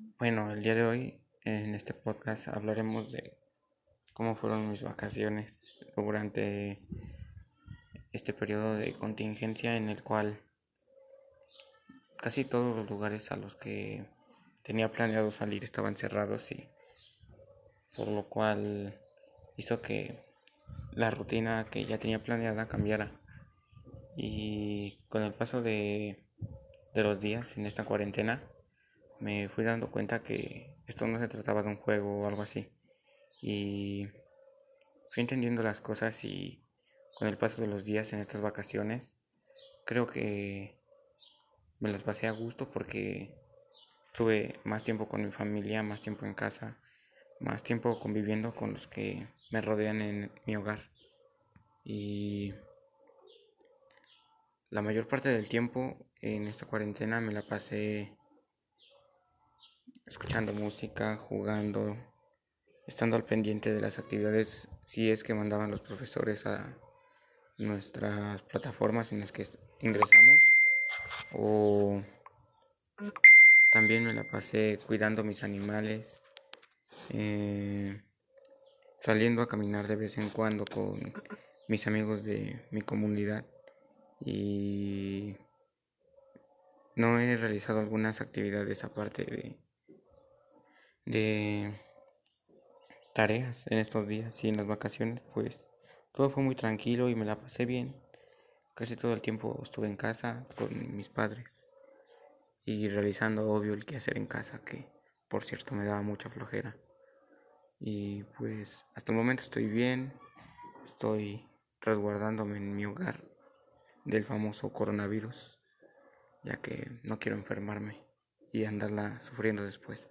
Bueno, el día de hoy en este podcast hablaremos de cómo fueron mis vacaciones durante este periodo de contingencia en el cual casi todos los lugares a los que tenía planeado salir estaban cerrados y por lo cual hizo que la rutina que ya tenía planeada cambiara. Y con el paso de, de los días en esta cuarentena me fui dando cuenta que esto no se trataba de un juego o algo así. Y fui entendiendo las cosas y con el paso de los días en estas vacaciones, creo que me las pasé a gusto porque tuve más tiempo con mi familia, más tiempo en casa, más tiempo conviviendo con los que me rodean en mi hogar. Y la mayor parte del tiempo en esta cuarentena me la pasé escuchando música, jugando, estando al pendiente de las actividades si es que mandaban los profesores a nuestras plataformas en las que ingresamos o también me la pasé cuidando mis animales eh, saliendo a caminar de vez en cuando con mis amigos de mi comunidad y no he realizado algunas actividades aparte de de tareas en estos días y en las vacaciones, pues todo fue muy tranquilo y me la pasé bien. Casi todo el tiempo estuve en casa con mis padres y realizando obvio el quehacer en casa, que por cierto me daba mucha flojera. Y pues hasta el momento estoy bien, estoy resguardándome en mi hogar del famoso coronavirus, ya que no quiero enfermarme y andarla sufriendo después.